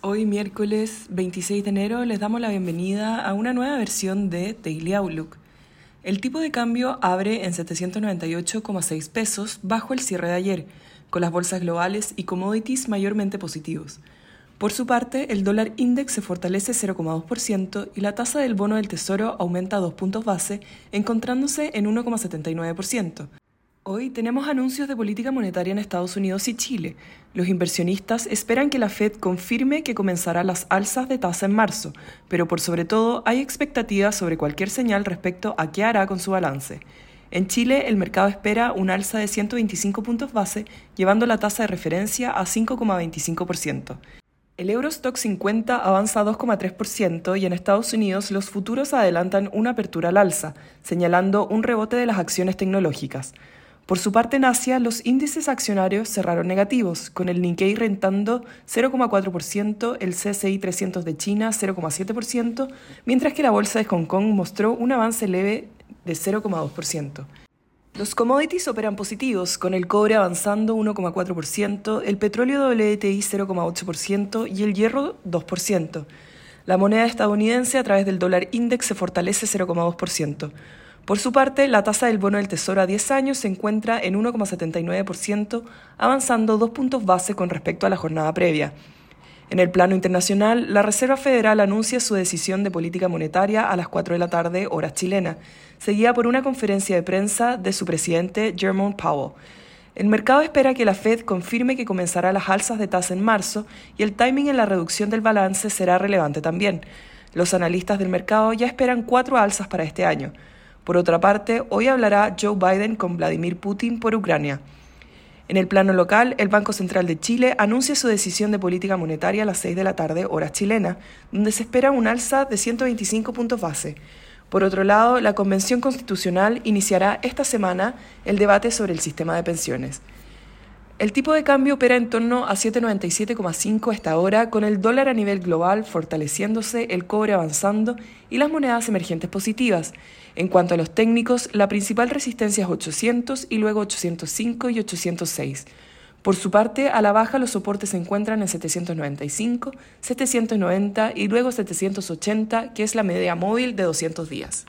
Hoy miércoles 26 de enero les damos la bienvenida a una nueva versión de Daily Outlook. El tipo de cambio abre en 798,6 pesos bajo el cierre de ayer, con las bolsas globales y commodities mayormente positivos. Por su parte, el dólar index se fortalece 0,2% y la tasa del bono del Tesoro aumenta 2 puntos base, encontrándose en 1,79%. Hoy tenemos anuncios de política monetaria en Estados Unidos y Chile. Los inversionistas esperan que la Fed confirme que comenzará las alzas de tasa en marzo, pero por sobre todo hay expectativas sobre cualquier señal respecto a qué hará con su balance. En Chile, el mercado espera un alza de 125 puntos base, llevando la tasa de referencia a 5,25%. El Eurostock 50 avanza 2,3% y en Estados Unidos los futuros adelantan una apertura al alza, señalando un rebote de las acciones tecnológicas. Por su parte, en Asia, los índices accionarios cerraron negativos, con el Nikkei rentando 0,4%, el CSI 300 de China 0,7%, mientras que la bolsa de Hong Kong mostró un avance leve de 0,2%. Los commodities operan positivos, con el cobre avanzando 1,4%, el petróleo WTI 0,8% y el hierro 2%. La moneda estadounidense a través del dólar index se fortalece 0,2%. Por su parte, la tasa del bono del Tesoro a 10 años se encuentra en 1,79%, avanzando dos puntos base con respecto a la jornada previa. En el plano internacional, la Reserva Federal anuncia su decisión de política monetaria a las 4 de la tarde, hora chilena, seguida por una conferencia de prensa de su presidente Jerome Powell. El mercado espera que la Fed confirme que comenzará las alzas de tasa en marzo y el timing en la reducción del balance será relevante también. Los analistas del mercado ya esperan cuatro alzas para este año. Por otra parte, hoy hablará Joe Biden con Vladimir Putin por Ucrania. En el plano local, el Banco Central de Chile anuncia su decisión de política monetaria a las 6 de la tarde, hora chilena, donde se espera un alza de 125 puntos base. Por otro lado, la Convención Constitucional iniciará esta semana el debate sobre el sistema de pensiones. El tipo de cambio opera en torno a 7,97,5 esta hora, con el dólar a nivel global fortaleciéndose, el cobre avanzando y las monedas emergentes positivas. En cuanto a los técnicos, la principal resistencia es 800 y luego 805 y 806. Por su parte, a la baja los soportes se encuentran en 795, 790 y luego 780, que es la media móvil de 200 días.